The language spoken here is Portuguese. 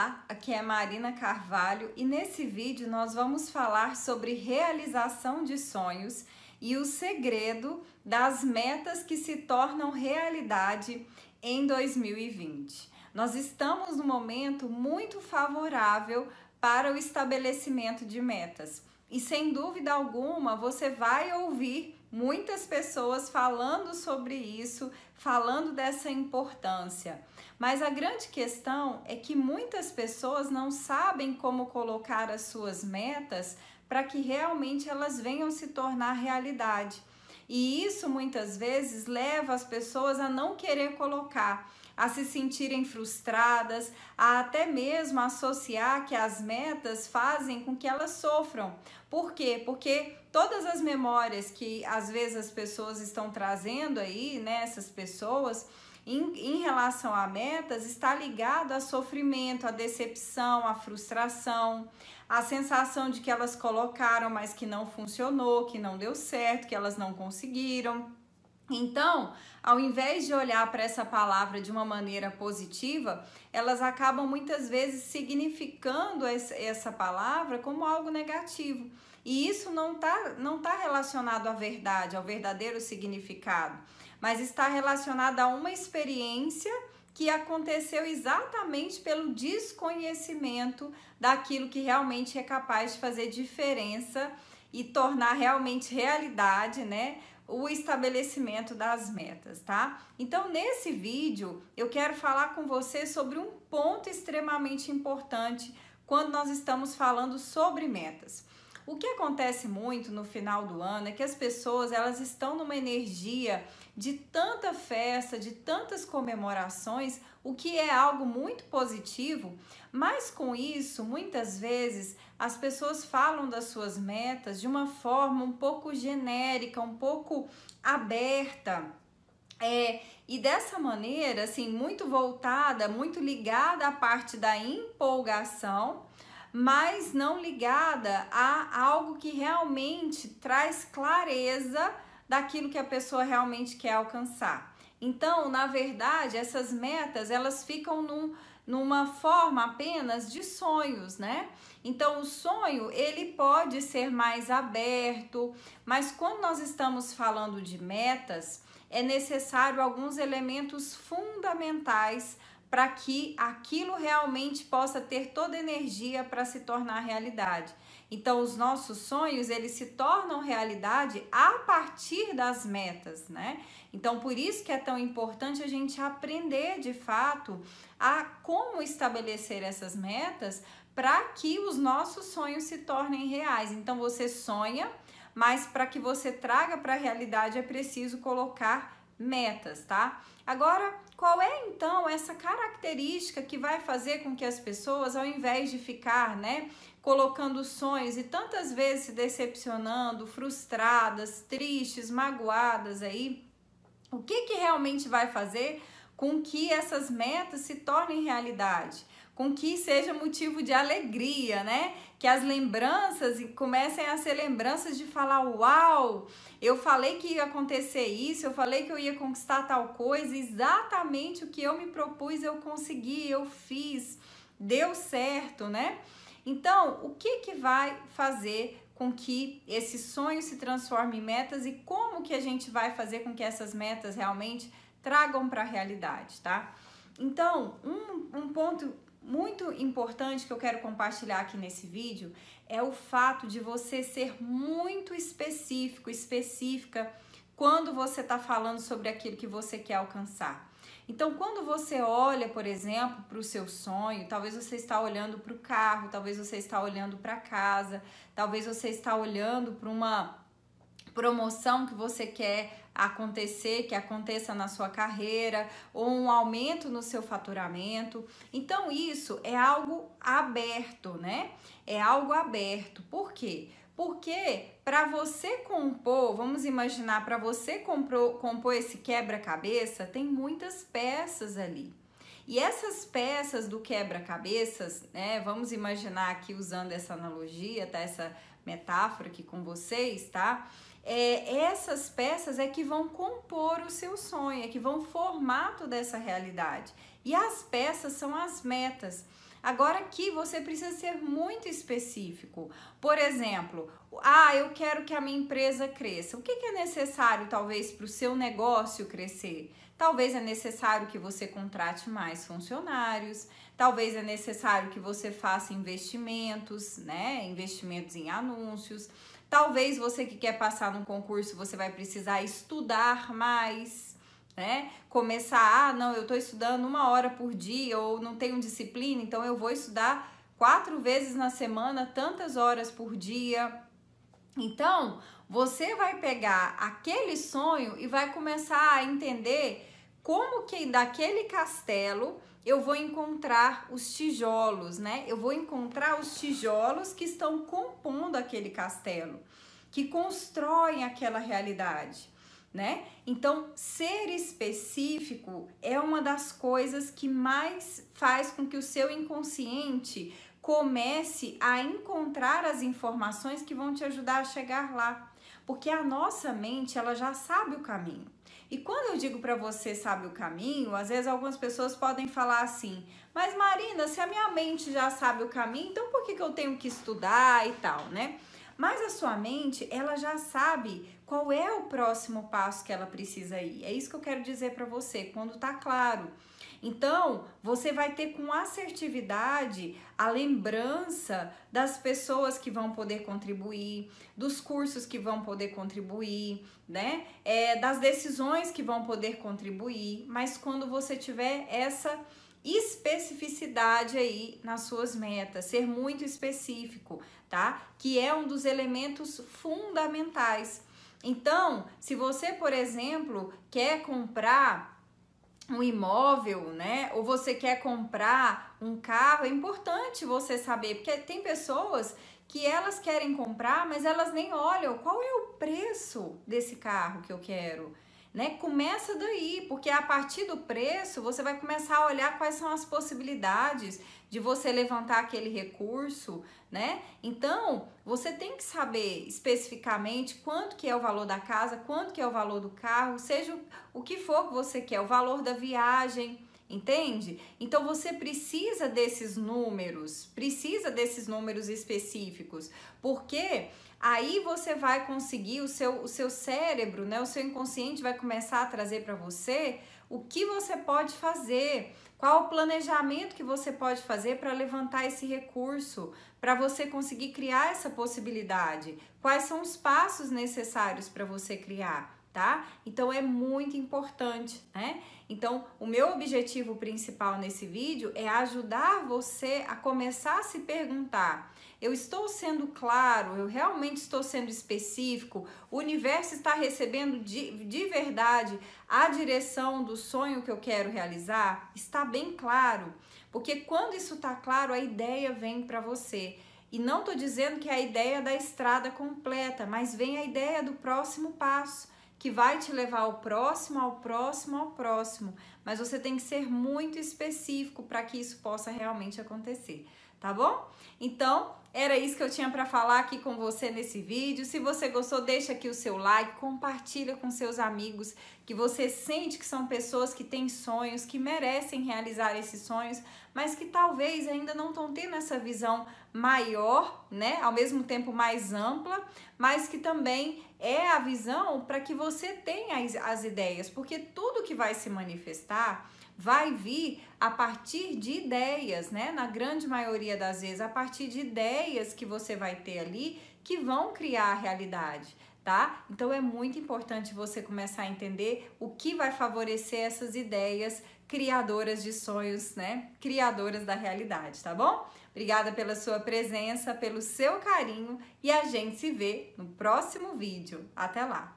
Olá, aqui é Marina Carvalho e nesse vídeo nós vamos falar sobre realização de sonhos e o segredo das metas que se tornam realidade em 2020. Nós estamos num momento muito favorável para o estabelecimento de metas. E sem dúvida alguma, você vai ouvir muitas pessoas falando sobre isso, falando dessa importância. Mas a grande questão é que muitas pessoas não sabem como colocar as suas metas para que realmente elas venham se tornar realidade. E isso muitas vezes leva as pessoas a não querer colocar a se sentirem frustradas, a até mesmo associar que as metas fazem com que elas sofram. Por quê? Porque todas as memórias que às vezes as pessoas estão trazendo aí, né, essas pessoas, em, em, relação a metas está ligado a sofrimento, a decepção, a frustração, a sensação de que elas colocaram, mas que não funcionou, que não deu certo, que elas não conseguiram. Então, ao invés de olhar para essa palavra de uma maneira positiva, elas acabam muitas vezes significando essa palavra como algo negativo. E isso não está não tá relacionado à verdade, ao verdadeiro significado, mas está relacionado a uma experiência que aconteceu exatamente pelo desconhecimento daquilo que realmente é capaz de fazer diferença e tornar realmente realidade, né? o estabelecimento das metas, tá? Então, nesse vídeo, eu quero falar com você sobre um ponto extremamente importante quando nós estamos falando sobre metas. O que acontece muito no final do ano é que as pessoas elas estão numa energia de tanta festa, de tantas comemorações, o que é algo muito positivo, mas com isso, muitas vezes as pessoas falam das suas metas de uma forma um pouco genérica, um pouco aberta. É, e dessa maneira, assim, muito voltada, muito ligada à parte da empolgação, mas não ligada a algo que realmente traz clareza daquilo que a pessoa realmente quer alcançar. Então, na verdade, essas metas, elas ficam num, numa forma apenas de sonhos, né? Então, o sonho, ele pode ser mais aberto, mas quando nós estamos falando de metas, é necessário alguns elementos fundamentais para que aquilo realmente possa ter toda a energia para se tornar realidade. Então, os nossos sonhos, eles se tornam realidade a partir das metas, né? Então, por isso que é tão importante a gente aprender de fato a como estabelecer essas metas para que os nossos sonhos se tornem reais. Então, você sonha, mas para que você traga para a realidade é preciso colocar metas, tá? Agora, qual é então essa característica que vai fazer com que as pessoas, ao invés de ficar, né, colocando sonhos e tantas vezes se decepcionando, frustradas, tristes, magoadas aí, o que que realmente vai fazer com que essas metas se tornem realidade? Com que seja motivo de alegria, né? Que as lembranças comecem a ser lembranças de falar: Uau, eu falei que ia acontecer isso, eu falei que eu ia conquistar tal coisa, exatamente o que eu me propus eu consegui, eu fiz, deu certo, né? Então, o que, que vai fazer com que esse sonho se transforme em metas e como que a gente vai fazer com que essas metas realmente tragam para a realidade, tá? Então, um, um ponto muito importante que eu quero compartilhar aqui nesse vídeo é o fato de você ser muito específico, específica quando você está falando sobre aquilo que você quer alcançar. Então, quando você olha, por exemplo, para o seu sonho, talvez você está olhando para o carro, talvez você está olhando para casa, talvez você está olhando para uma promoção que você quer acontecer, que aconteça na sua carreira, ou um aumento no seu faturamento. Então, isso é algo aberto, né? É algo aberto. Por quê? Porque para você compor, vamos imaginar, para você compor, compor esse quebra-cabeça, tem muitas peças ali. E essas peças do quebra-cabeças, né? Vamos imaginar aqui usando essa analogia, tá? Essa metáfora aqui com vocês, tá? é, essas peças é que vão compor o seu sonho, é que vão formar toda essa realidade. E as peças são as metas. Agora aqui você precisa ser muito específico. Por exemplo, ah, eu quero que a minha empresa cresça. O que, que é necessário, talvez, para o seu negócio crescer? Talvez é necessário que você contrate mais funcionários, talvez é necessário que você faça investimentos, né? Investimentos em anúncios. Talvez você que quer passar num concurso, você vai precisar estudar mais, né? Começar, ah, não, eu estou estudando uma hora por dia ou não tenho disciplina, então eu vou estudar quatro vezes na semana, tantas horas por dia. Então, você vai pegar aquele sonho e vai começar a entender como que daquele castelo eu vou encontrar os tijolos, né? Eu vou encontrar os tijolos que estão compondo aquele castelo, que constroem aquela realidade, né? Então, ser específico é uma das coisas que mais faz com que o seu inconsciente comece a encontrar as informações que vão te ajudar a chegar lá, porque a nossa mente, ela já sabe o caminho. E quando eu digo para você sabe o caminho, às vezes algumas pessoas podem falar assim: "Mas Marina, se a minha mente já sabe o caminho, então por que, que eu tenho que estudar e tal, né?" Mas a sua mente, ela já sabe qual é o próximo passo que ela precisa ir. É isso que eu quero dizer para você, quando tá claro. Então, você vai ter com assertividade a lembrança das pessoas que vão poder contribuir, dos cursos que vão poder contribuir, né? É, das decisões que vão poder contribuir. Mas quando você tiver essa especificidade aí nas suas metas, ser muito específico, tá? Que é um dos elementos fundamentais. Então, se você, por exemplo, quer comprar um imóvel, né? Ou você quer comprar um carro, é importante você saber, porque tem pessoas que elas querem comprar, mas elas nem olham qual é o preço desse carro que eu quero né? Começa daí, porque a partir do preço você vai começar a olhar quais são as possibilidades de você levantar aquele recurso, né? Então, você tem que saber especificamente quanto que é o valor da casa, quanto que é o valor do carro, seja o que for que você quer, o valor da viagem, entende? Então você precisa desses números, precisa desses números específicos, porque aí você vai conseguir o seu, o seu cérebro, né, o seu inconsciente vai começar a trazer para você o que você pode fazer, qual o planejamento que você pode fazer para levantar esse recurso, para você conseguir criar essa possibilidade, quais são os passos necessários para você criar tá? Então é muito importante, né? Então, o meu objetivo principal nesse vídeo é ajudar você a começar a se perguntar: eu estou sendo claro, eu realmente estou sendo específico, o universo está recebendo de, de verdade a direção do sonho que eu quero realizar? Está bem claro, porque quando isso está claro, a ideia vem para você. E não estou dizendo que é a ideia da estrada completa, mas vem a ideia do próximo passo que vai te levar ao próximo, ao próximo, ao próximo. Mas você tem que ser muito específico para que isso possa realmente acontecer, tá bom? Então, era isso que eu tinha para falar aqui com você nesse vídeo. Se você gostou, deixa aqui o seu like, compartilha com seus amigos que você sente que são pessoas que têm sonhos, que merecem realizar esses sonhos, mas que talvez ainda não estão tendo essa visão maior, né? Ao mesmo tempo mais ampla, mas que também é a visão para que você tenha as, as ideias, porque tudo que vai se manifestar vai vir a partir de ideias, né? Na grande maioria das vezes, a partir de ideias que você vai ter ali que vão criar a realidade, tá? Então é muito importante você começar a entender o que vai favorecer essas ideias criadoras de sonhos, né? Criadoras da realidade, tá bom? Obrigada pela sua presença, pelo seu carinho e a gente se vê no próximo vídeo. Até lá!